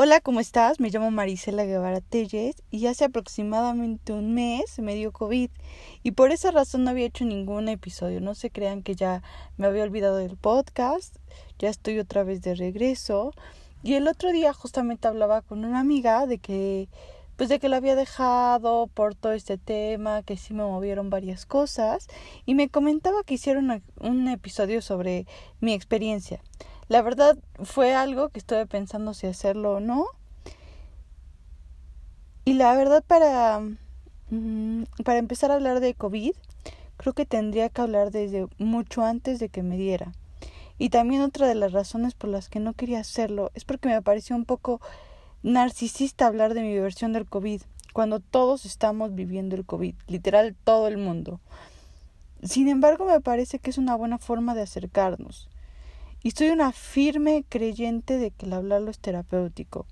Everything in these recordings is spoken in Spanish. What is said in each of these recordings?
Hola, ¿cómo estás? Me llamo Marisela Guevara Telles y hace aproximadamente un mes me dio COVID y por esa razón no había hecho ningún episodio. No se crean que ya me había olvidado del podcast, ya estoy otra vez de regreso y el otro día justamente hablaba con una amiga de que pues de que la había dejado por todo este tema, que sí me movieron varias cosas y me comentaba que hicieron un episodio sobre mi experiencia. La verdad fue algo que estuve pensando si hacerlo o no. Y la verdad para, mm, para empezar a hablar de COVID, creo que tendría que hablar desde mucho antes de que me diera. Y también otra de las razones por las que no quería hacerlo es porque me pareció un poco narcisista hablar de mi versión del COVID, cuando todos estamos viviendo el COVID, literal todo el mundo. Sin embargo, me parece que es una buena forma de acercarnos. Y soy una firme creyente de que el hablarlo es terapéutico.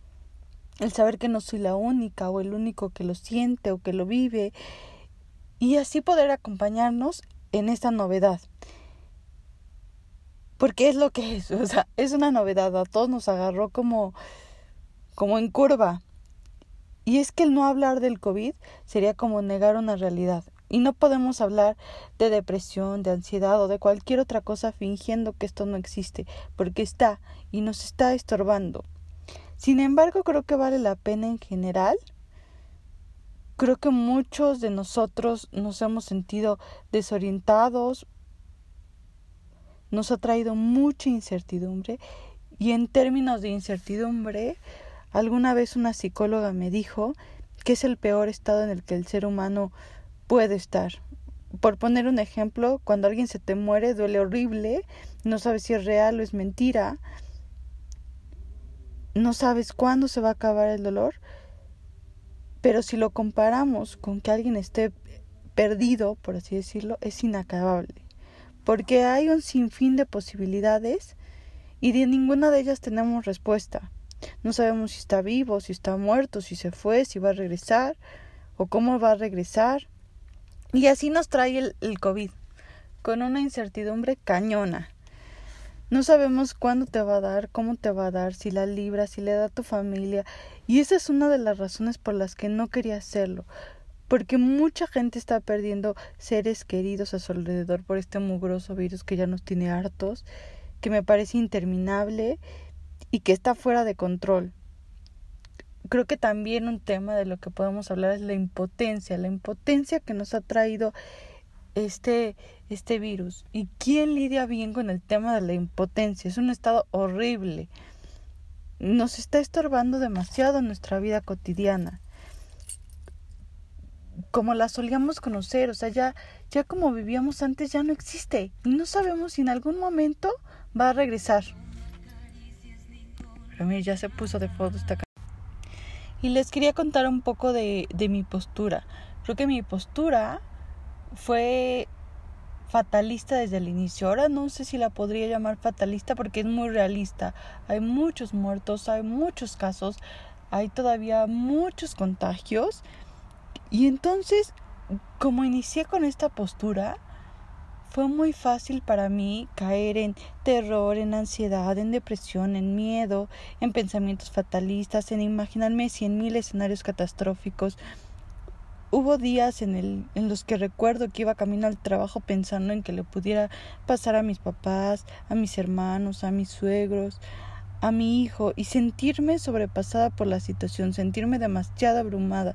El saber que no soy la única o el único que lo siente o que lo vive. Y así poder acompañarnos en esta novedad. Porque es lo que es, o sea, es una novedad, a todos nos agarró como, como en curva. Y es que el no hablar del COVID sería como negar una realidad. Y no podemos hablar de depresión, de ansiedad o de cualquier otra cosa fingiendo que esto no existe, porque está y nos está estorbando. Sin embargo, creo que vale la pena en general. Creo que muchos de nosotros nos hemos sentido desorientados, nos ha traído mucha incertidumbre y en términos de incertidumbre, alguna vez una psicóloga me dijo que es el peor estado en el que el ser humano puede estar. Por poner un ejemplo, cuando alguien se te muere duele horrible, no sabes si es real o es mentira, no sabes cuándo se va a acabar el dolor, pero si lo comparamos con que alguien esté perdido, por así decirlo, es inacabable, porque hay un sinfín de posibilidades y de ninguna de ellas tenemos respuesta. No sabemos si está vivo, si está muerto, si se fue, si va a regresar o cómo va a regresar. Y así nos trae el, COVID, con una incertidumbre cañona. No sabemos cuándo te va a dar, cómo te va a dar, si la libra, si le da a tu familia. Y esa es una de las razones por las que no quería hacerlo. Porque mucha gente está perdiendo seres queridos a su alrededor por este mugroso virus que ya nos tiene hartos, que me parece interminable y que está fuera de control creo que también un tema de lo que podemos hablar es la impotencia, la impotencia que nos ha traído este, este virus. ¿Y quién lidia bien con el tema de la impotencia? Es un estado horrible. Nos está estorbando demasiado nuestra vida cotidiana. Como la solíamos conocer, o sea, ya, ya como vivíamos antes ya no existe. Y no sabemos si en algún momento va a regresar. Pero mira, ya se puso de foto esta y les quería contar un poco de, de mi postura. Creo que mi postura fue fatalista desde el inicio. Ahora no sé si la podría llamar fatalista porque es muy realista. Hay muchos muertos, hay muchos casos, hay todavía muchos contagios. Y entonces, como inicié con esta postura, fue muy fácil para mí caer en terror, en ansiedad, en depresión, en miedo, en pensamientos fatalistas, en imaginarme cien mil escenarios catastróficos. Hubo días en, el, en los que recuerdo que iba camino al trabajo pensando en que le pudiera pasar a mis papás, a mis hermanos, a mis suegros, a mi hijo y sentirme sobrepasada por la situación, sentirme demasiado abrumada.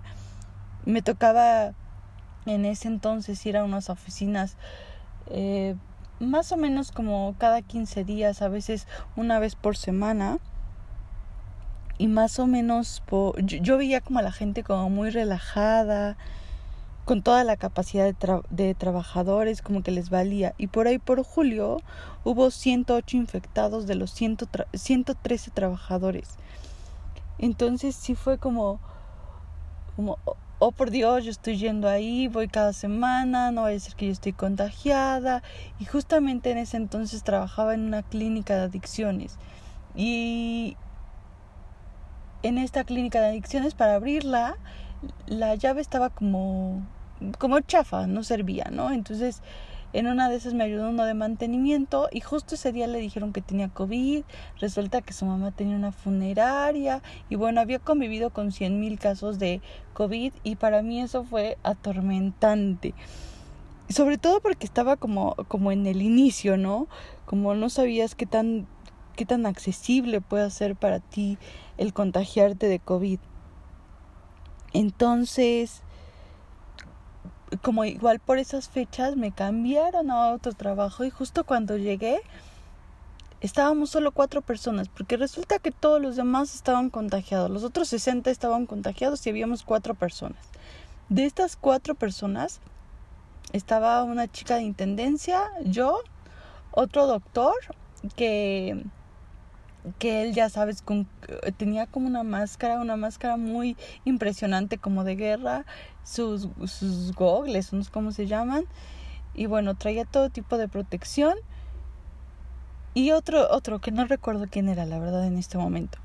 Me tocaba en ese entonces ir a unas oficinas eh, más o menos como cada 15 días, a veces una vez por semana. Y más o menos yo, veía como a la gente como muy relajada, con toda la capacidad de, trabajadores, como que les valía. Y por ahí por julio hubo 108 infectados de los 113 trabajadores. Entonces sí fue como, como oh por Dios, yo estoy yendo ahí, voy cada semana, no vaya a ser que yo estoy contagiada. Y justamente en ese entonces trabajaba en una clínica de adicciones. Y en esta clínica de adicciones, para abrirla, la llave estaba como, como chafa, no servía, ¿no? Entonces En una de esas me ayudó uno de mantenimiento y justo ese día le dijeron que tenía COVID. Resulta que su mamá tenía una funeraria y bueno, había convivido con cien mil casos de COVID y para mí eso fue atormentante. Sobre todo porque estaba como, como en el inicio, ¿no? Como no sabías qué tan, qué tan accesible puede ser para ti el contagiarte de COVID. Entonces, como igual por esas fechas me cambiaron a otro trabajo y justo cuando llegué estábamos solo cuatro personas porque resulta que todos los demás estaban contagiados, los otros 60 estaban contagiados y habíamos cuatro personas. De estas cuatro personas estaba una chica de intendencia, yo, otro doctor que que él ya sabes con, tenía como una máscara, una máscara muy impresionante como de guerra, sus, sus gogles, no sé cómo se llaman, y bueno, traía todo tipo de protección. Y otro, otro que no recuerdo quién era, la verdad, en este momento.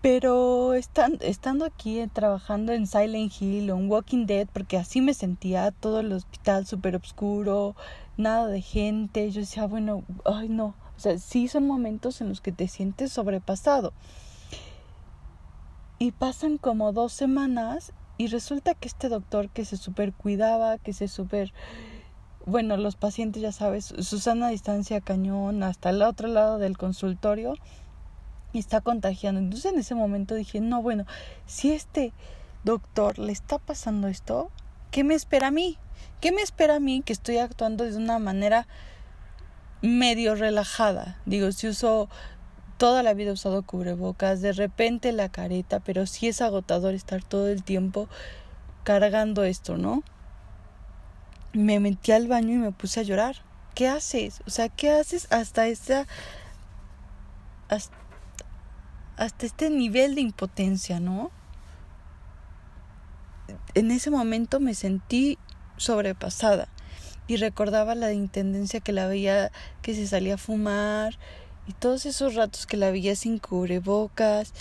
Pero estando aquí eh, trabajando en Silent Hill o en Walking Dead, porque así me sentía, todo el hospital súper oscuro, nada de gente, yo decía, bueno, ay no, o sea, sí son momentos en los que te sientes sobrepasado. Y pasan como dos semanas y resulta que este doctor que se super cuidaba, que se super... Bueno, los pacientes ya sabes, Susana distancia cañón hasta el otro lado del consultorio y está contagiando. Entonces en ese momento dije, no, bueno, si este doctor le está pasando esto, ¿qué me espera a mí? ¿Qué me espera a mí que estoy actuando de una manera medio relajada. Digo, si uso toda la vida he usado cubrebocas, de repente la careta, pero sí es agotador estar todo el tiempo cargando esto, ¿no? Me metí al baño y me puse a llorar. ¿Qué haces? O sea, ¿qué haces hasta esta hasta, hasta este nivel de impotencia, ¿no? En ese momento me sentí sobrepasada y recordaba la intendencia que la veía que se salía a fumar y todos esos ratos que la veía sin cubrebocas.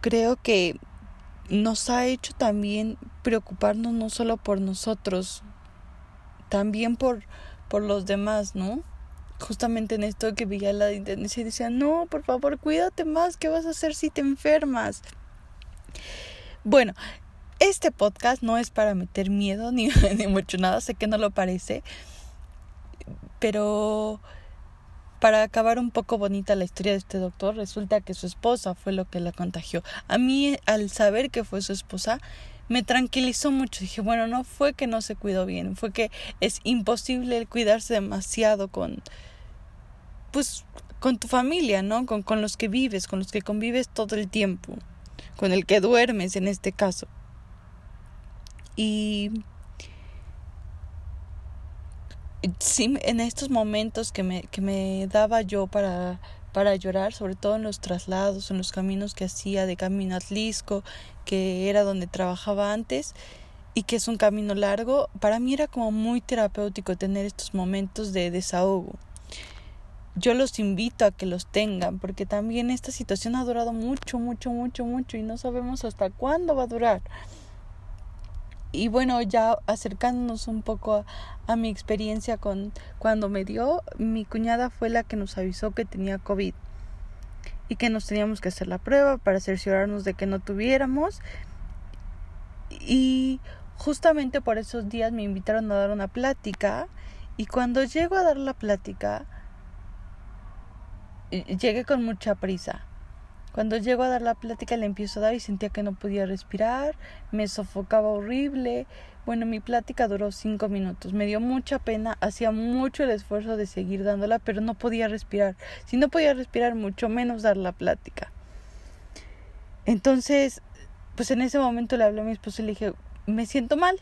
Creo que nos ha hecho también preocuparnos no solo por nosotros, también por, por los demás, ¿no? Justamente en esto que veía la intendencia y decía, no, por favor, cuídate más, ¿qué vas a hacer si te enfermas? Bueno, este podcast no es para meter miedo ni, ni mucho nada, sé que no lo parece, pero para acabar un poco bonita la historia de este doctor, resulta que su esposa fue lo que la contagió. A mí, al saber que fue su esposa, me tranquilizó mucho. Dije, bueno, no fue que no se cuidó bien, fue que es imposible cuidarse demasiado con, pues, con tu familia, ¿no? Con, con los que vives, con los que convives todo el tiempo, con el que duermes en este caso. Y sí, en estos momentos que me, que me daba yo para, para llorar, sobre todo en los traslados, en los caminos que hacía de camino a Atlisco, que era donde trabajaba antes, y que es un camino largo, para mí era como muy terapéutico tener estos momentos de desahogo. Yo los invito a que los tengan, porque también esta situación ha durado mucho, mucho, mucho, mucho, y no sabemos hasta cuándo va a durar. Y bueno, ya acercándonos un poco a, mi experiencia con cuando me dio, mi cuñada fue la que nos avisó que tenía COVID y que nos teníamos que hacer la prueba para cerciorarnos de que no tuviéramos. Y justamente por esos días me invitaron a dar una plática y cuando llego a dar la plática, llegué con mucha prisa cuando llego a dar la plática le empiezo a dar y sentía que no podía respirar, me sofocaba horrible. Bueno, mi plática duró cinco minutos. Me dio mucha pena, hacía mucho el esfuerzo de seguir dándola, pero no podía respirar. Si no podía respirar, mucho menos dar la plática. Entonces, pues en ese momento le hablé a mi esposo y le dije, me siento mal.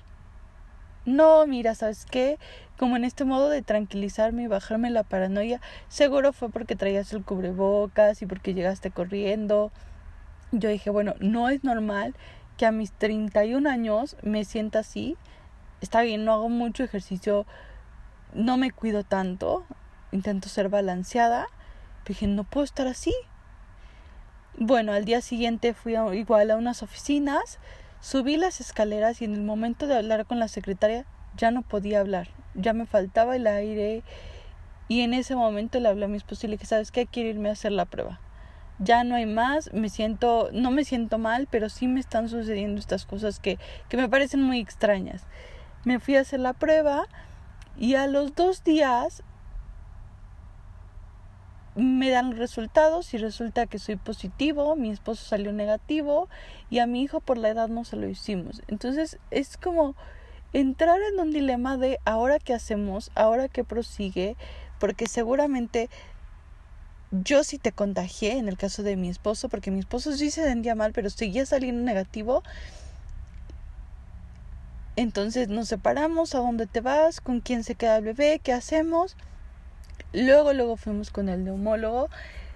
No, mira, ¿sabes qué? Como en este modo de tranquilizarme y bajarme la paranoia, seguro fue porque traías el cubrebocas y porque llegaste corriendo. Yo dije, bueno, no es normal que a mis 31 años me sienta así. Está bien, no hago mucho ejercicio, no me cuido tanto, intento ser balanceada. Pero dije, no puedo estar así. Bueno, al día siguiente fui igual a unas oficinas Subí las escaleras y en el momento de hablar con la secretaria ya no podía hablar, ya me faltaba el aire y en ese momento le hablé a mi esposo y le dije, ¿sabes qué? Quiero irme a hacer la prueba. Ya no hay más, me siento, no me siento mal, pero sí me están sucediendo estas cosas que, que me parecen muy extrañas. Me fui a hacer la prueba y a los dos días me dan resultados y resulta que soy positivo, mi esposo salió negativo y a mi hijo por la edad no se lo hicimos. Entonces es como entrar en un dilema de ahora qué hacemos, ahora qué prosigue, porque seguramente yo sí te contagié en el caso de mi esposo, porque mi esposo sí se sentía mal, pero seguía saliendo negativo. Entonces nos separamos, a dónde te vas, con quién se queda el bebé, qué hacemos. Luego, luego fuimos con el neumólogo.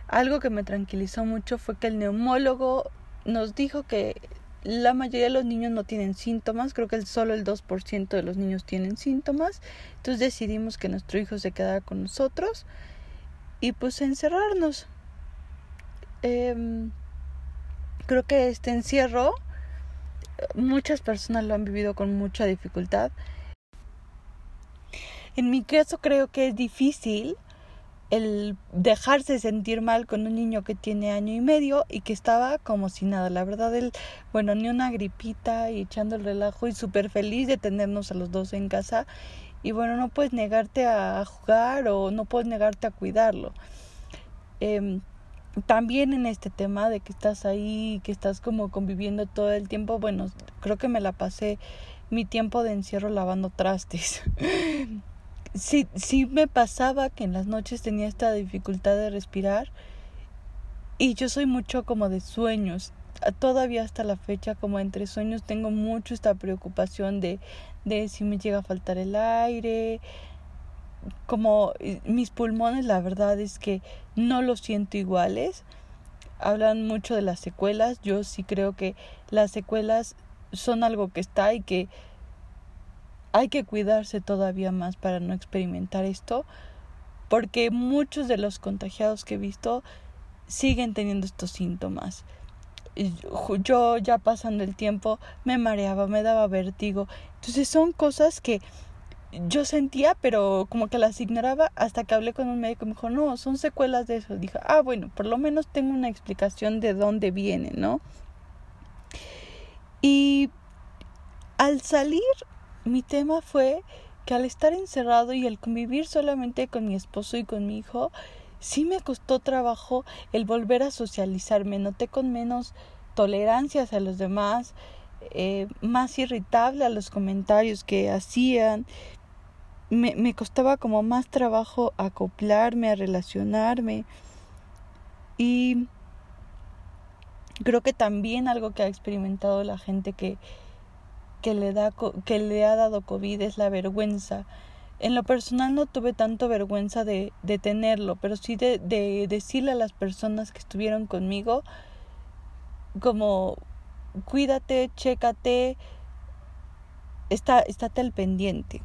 Algo que me tranquilizó mucho fue que el neumólogo nos dijo que la mayoría de los niños no tienen síntomas, creo que solo el 2% de los niños tienen síntomas, entonces decidimos que nuestro hijo se quedara con nosotros y pues encerrarnos. Em, creo que este encierro muchas personas lo han vivido con mucha dificultad. En mi caso creo que es difícil el dejarse sentir mal con un niño que tiene año y medio y que estaba como si nada. La verdad, él, bueno, ni una gripita y echando el relajo y súper feliz de tenernos a los dos en casa. Y bueno, no puedes negarte a jugar o no puedes negarte a cuidarlo. Eh, también en este tema de que estás ahí, que estás como conviviendo todo el tiempo, bueno, creo que me la pasé mi tiempo de encierro lavando trastes. sí, sí me pasaba que en las noches tenía esta dificultad de respirar y yo soy mucho como de sueños. Todavía hasta la fecha, como entre sueños, tengo mucho esta preocupación de, de si me llega a faltar el aire. Como mis pulmones, la verdad es que no los siento iguales. Hablan mucho de las secuelas. Yo sí creo que las secuelas son algo que está y que hay que cuidarse todavía más para no experimentar esto, porque muchos de los contagiados que he visto siguen teniendo estos síntomas. Yo ya pasando el tiempo me mareaba, me daba vértigo. Entonces son cosas que yo sentía, pero como que las ignoraba hasta que hablé con un médico y me dijo, no, son secuelas de eso. Dije, ah, bueno, por lo menos tengo una explicación de dónde viene, ¿no? Y al salir mi tema fue que al estar encerrado y al convivir solamente con mi esposo y con mi hijo, sí me costó trabajo el volver a socializarme. Noté con menos tolerancia hacia los demás, eh, más irritable a los comentarios que hacían. Me, me costaba como más trabajo acoplarme, a relacionarme. Y creo que también algo que ha experimentado la gente que, que le, da, que le ha dado COVID es la vergüenza. En lo personal no tuve tanto vergüenza de, tenerlo, pero sí de, de decirle a las personas que estuvieron conmigo como cuídate, chécate, está, estate pendiente.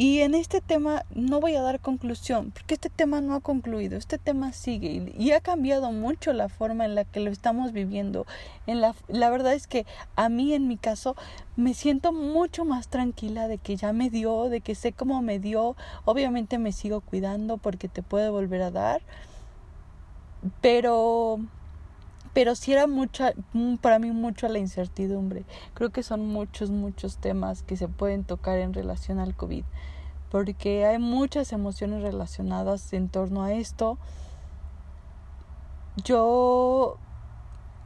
Y en este tema no voy a dar conclusión, porque este tema no ha concluido, este tema sigue y, ha cambiado mucho la forma en la que lo estamos viviendo. En la, la verdad es que a mí en mi caso me siento mucho más tranquila de que ya me dio, de que sé cómo me dio. Obviamente me sigo cuidando porque te puede volver a dar, pero pero sí era mucha, mm, para mí mucho la incertidumbre. Creo que son muchos, muchos temas que se pueden tocar en relación al COVID, porque hay muchas emociones relacionadas en torno a esto. Yo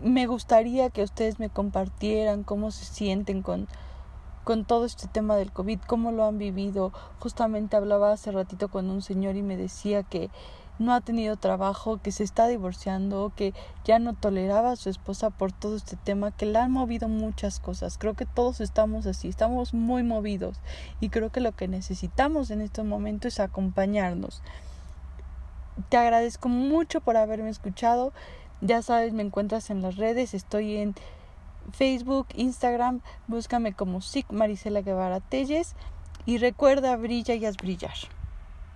me gustaría que ustedes me compartieran cómo se sienten con, con todo este tema del COVID, cómo lo han vivido. Justamente hablaba hace ratito con un señor y me decía que no ha tenido trabajo, que se está divorciando, que ya no toleraba a su esposa por todo este tema, que le han movido muchas cosas. Creo que todos estamos así, estamos muy movidos y creo que lo que necesitamos en este momento es acompañarnos. Te agradezco mucho por haberme escuchado. Ya sabes, me encuentras en las redes, estoy en Facebook, Instagram, búscame como SIC Marisela Guevara Telles y recuerda, brilla y haz brillar.